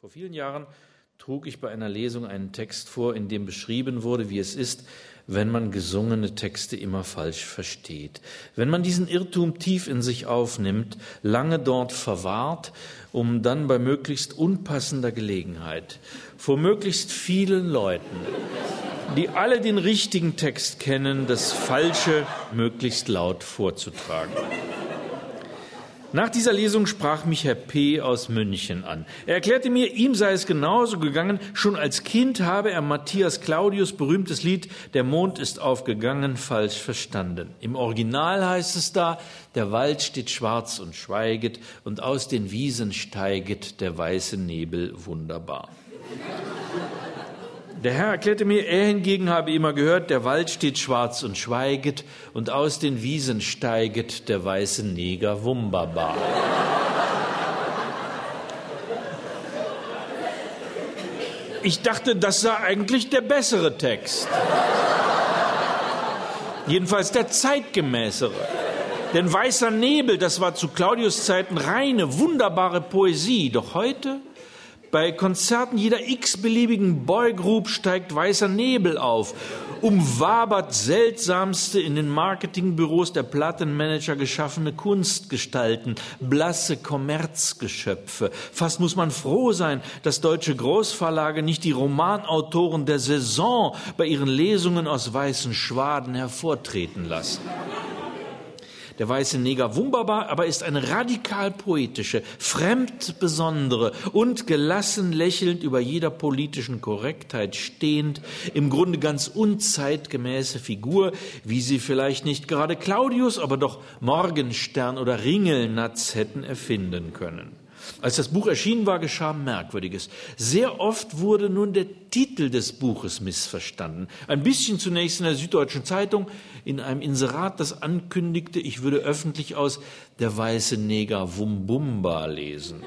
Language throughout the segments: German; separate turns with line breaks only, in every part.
Vor vielen Jahren trug ich bei einer Lesung einen Text vor, in dem beschrieben wurde, wie es ist, wenn man gesungene Texte immer falsch versteht. Wenn man diesen Irrtum tief in sich aufnimmt, lange dort verwahrt, um dann bei möglichst unpassender Gelegenheit vor möglichst vielen Leuten, die alle den richtigen Text kennen, das Falsche möglichst laut vorzutragen. Nach dieser Lesung sprach mich Herr P. aus München an. Er erklärte mir, ihm sei es genauso gegangen. Schon als Kind habe er Matthias Claudius berühmtes Lied Der Mond ist aufgegangen falsch verstanden. Im Original heißt es da, der Wald steht schwarz und schweiget und aus den Wiesen steiget der weiße Nebel wunderbar. Der Herr erklärte mir, er hingegen habe immer gehört, der Wald steht schwarz und schweiget, und aus den Wiesen steiget der weiße Neger Wumbaba. Ich dachte, das sei eigentlich der bessere Text. Jedenfalls der zeitgemäßere. Denn weißer Nebel, das war zu Claudius Zeiten reine, wunderbare Poesie. Doch heute bei Konzerten jeder x-beliebigen Boygroup steigt weißer Nebel auf, umwabert seltsamste in den Marketingbüros der Plattenmanager geschaffene Kunstgestalten, blasse Kommerzgeschöpfe. Fast muss man froh sein, dass deutsche Großverlage nicht die Romanautoren der Saison bei ihren Lesungen aus weißen Schwaden hervortreten lassen. Der weiße Neger Wumbaba aber ist eine radikal poetische, fremd besondere und gelassen lächelnd über jeder politischen Korrektheit stehend, im Grunde ganz unzeitgemäße Figur, wie sie vielleicht nicht gerade Claudius, aber doch Morgenstern oder Ringelnatz hätten erfinden können. Als das Buch erschienen war, geschah Merkwürdiges. Sehr oft wurde nun der Titel des Buches missverstanden. Ein bisschen zunächst in der Süddeutschen Zeitung, in einem Inserat, das ankündigte, ich würde öffentlich aus Der weiße Neger Wumbumba lesen.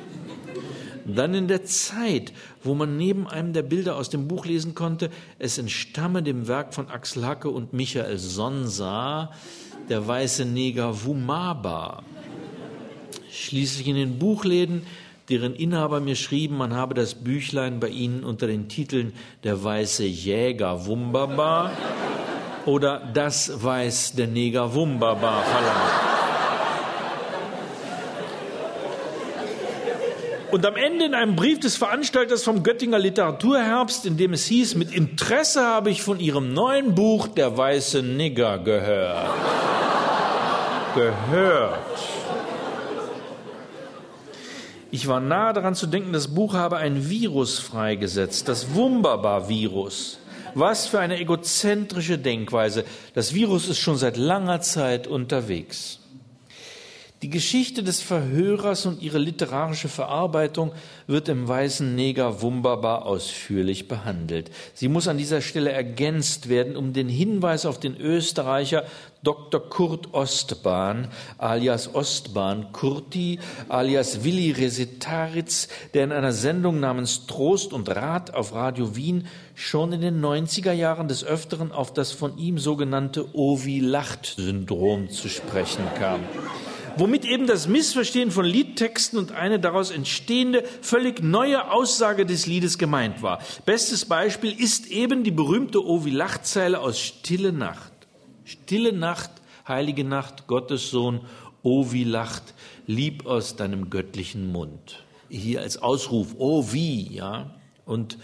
Dann in der Zeit, wo man neben einem der Bilder aus dem Buch lesen konnte, es entstamme dem Werk von Axel Hacke und Michael Sonsa, Der weiße Neger Wumaba. Schließlich in den Buchläden deren Inhaber mir schrieben, man habe das Büchlein bei ihnen unter den Titeln Der weiße Jäger Wumbaba oder Das weiß der Neger Wumbaba verlangt. Und am Ende in einem Brief des Veranstalters vom Göttinger Literaturherbst, in dem es hieß, mit Interesse habe ich von Ihrem neuen Buch Der weiße Nigger gehört. gehört. Ich war nahe daran zu denken, das Buch habe ein Virus freigesetzt, das Wunderbar-Virus. Was für eine egozentrische Denkweise. Das Virus ist schon seit langer Zeit unterwegs. Die Geschichte des Verhörers und ihre literarische Verarbeitung wird im Weißen Neger wunderbar ausführlich behandelt. Sie muss an dieser Stelle ergänzt werden um den Hinweis auf den Österreicher Dr. Kurt Ostbahn, alias Ostbahn Kurti, alias Willi Resetaritz, der in einer Sendung namens Trost und Rat auf Radio Wien schon in den 90er Jahren des Öfteren auf das von ihm sogenannte Ovi-Lacht-Syndrom zu sprechen kam womit eben das Missverstehen von Liedtexten und eine daraus entstehende, völlig neue Aussage des Liedes gemeint war. Bestes Beispiel ist eben die berühmte Ovi-Lacht-Zeile aus Stille Nacht. Stille Nacht, heilige Nacht, Gottes Sohn, oh wie lacht, lieb aus deinem göttlichen Mund. Hier als Ausruf, wie, ja. Und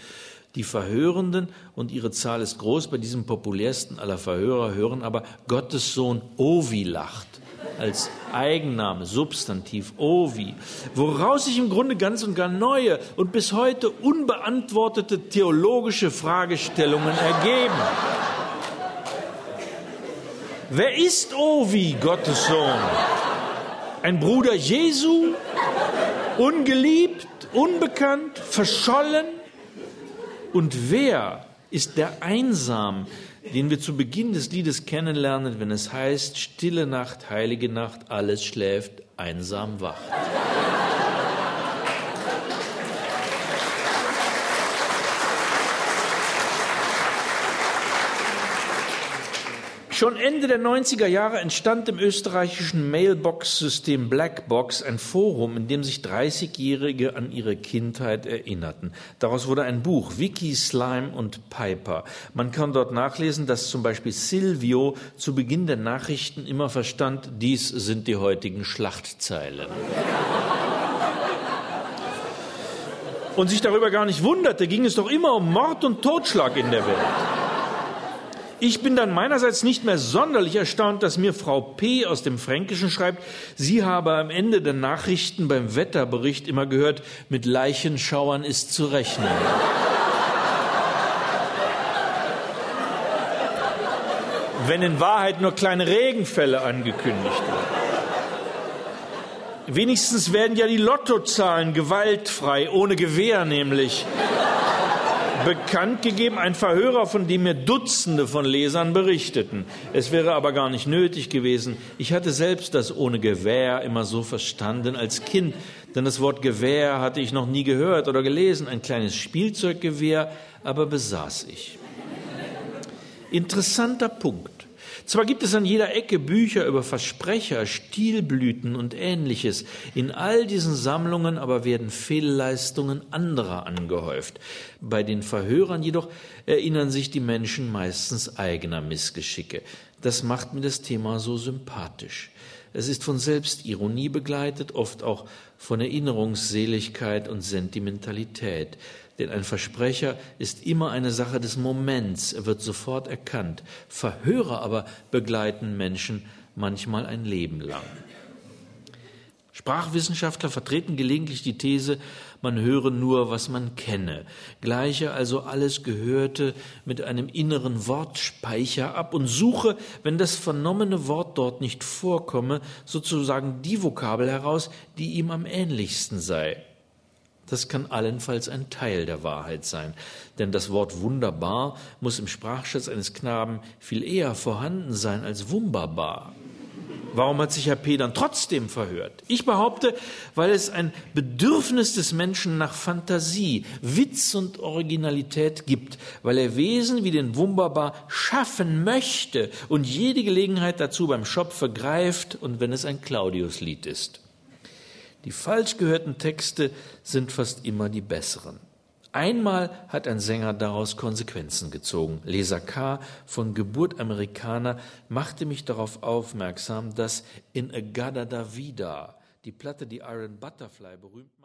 die Verhörenden, und ihre Zahl ist groß, bei diesem populärsten aller Verhörer hören aber Gottes Sohn, oh wie lacht als Eigenname, Substantiv, wie, woraus sich im Grunde ganz und gar neue und bis heute unbeantwortete theologische Fragestellungen ergeben. Wer ist Ovi, Gottes Sohn? Ein Bruder Jesu? Ungeliebt, unbekannt, verschollen? Und wer ist der Einsam, den wir zu Beginn des Liedes kennenlernen, wenn es heißt, stille Nacht, heilige Nacht, alles schläft, einsam wacht? Schon Ende der 90er Jahre entstand im österreichischen Mailbox-System Blackbox ein Forum, in dem sich 30-Jährige an ihre Kindheit erinnerten. Daraus wurde ein Buch, Vicky, Slime und Piper. Man kann dort nachlesen, dass zum Beispiel Silvio zu Beginn der Nachrichten immer verstand, dies sind die heutigen Schlachtzeilen. Und sich darüber gar nicht wunderte, ging es doch immer um Mord und Totschlag in der Welt. Ich bin dann meinerseits nicht mehr sonderlich erstaunt, dass mir Frau P. aus dem Fränkischen schreibt, sie habe am Ende der Nachrichten beim Wetterbericht immer gehört, mit Leichenschauern ist zu rechnen. Wenn in Wahrheit nur kleine Regenfälle angekündigt werden. Wenigstens werden ja die Lottozahlen gewaltfrei, ohne Gewehr nämlich bekannt gegeben, ein Verhörer, von dem mir Dutzende von Lesern berichteten. Es wäre aber gar nicht nötig gewesen. Ich hatte selbst das ohne Gewehr immer so verstanden als Kind, denn das Wort Gewehr hatte ich noch nie gehört oder gelesen. Ein kleines Spielzeuggewehr aber besaß ich. Interessanter Punkt. Zwar gibt es an jeder Ecke Bücher über Versprecher, Stilblüten und ähnliches. In all diesen Sammlungen aber werden Fehlleistungen anderer angehäuft. Bei den Verhörern jedoch erinnern sich die Menschen meistens eigener Missgeschicke. Das macht mir das Thema so sympathisch. Es ist von Selbstironie begleitet, oft auch von Erinnerungsseligkeit und Sentimentalität. Denn ein Versprecher ist immer eine Sache des Moments, er wird sofort erkannt. Verhörer aber begleiten Menschen manchmal ein Leben lang. Sprachwissenschaftler vertreten gelegentlich die These, man höre nur, was man kenne, gleiche also alles Gehörte mit einem inneren Wortspeicher ab und suche, wenn das vernommene Wort dort nicht vorkomme, sozusagen die Vokabel heraus, die ihm am ähnlichsten sei. Das kann allenfalls ein Teil der Wahrheit sein, denn das Wort wunderbar muss im Sprachschatz eines Knaben viel eher vorhanden sein als wunderbar. Warum hat sich Herr P. dann trotzdem verhört? Ich behaupte, weil es ein Bedürfnis des Menschen nach Fantasie, Witz und Originalität gibt, weil er Wesen wie den Wunderbar schaffen möchte und jede Gelegenheit dazu beim Schopfe greift und wenn es ein Claudius-Lied ist. Die falsch gehörten Texte sind fast immer die besseren. Einmal hat ein Sänger daraus Konsequenzen gezogen. Leser K. von Geburt Amerikaner machte mich darauf aufmerksam, dass in A Gada da Vida, die Platte, die Iron Butterfly berühmt macht,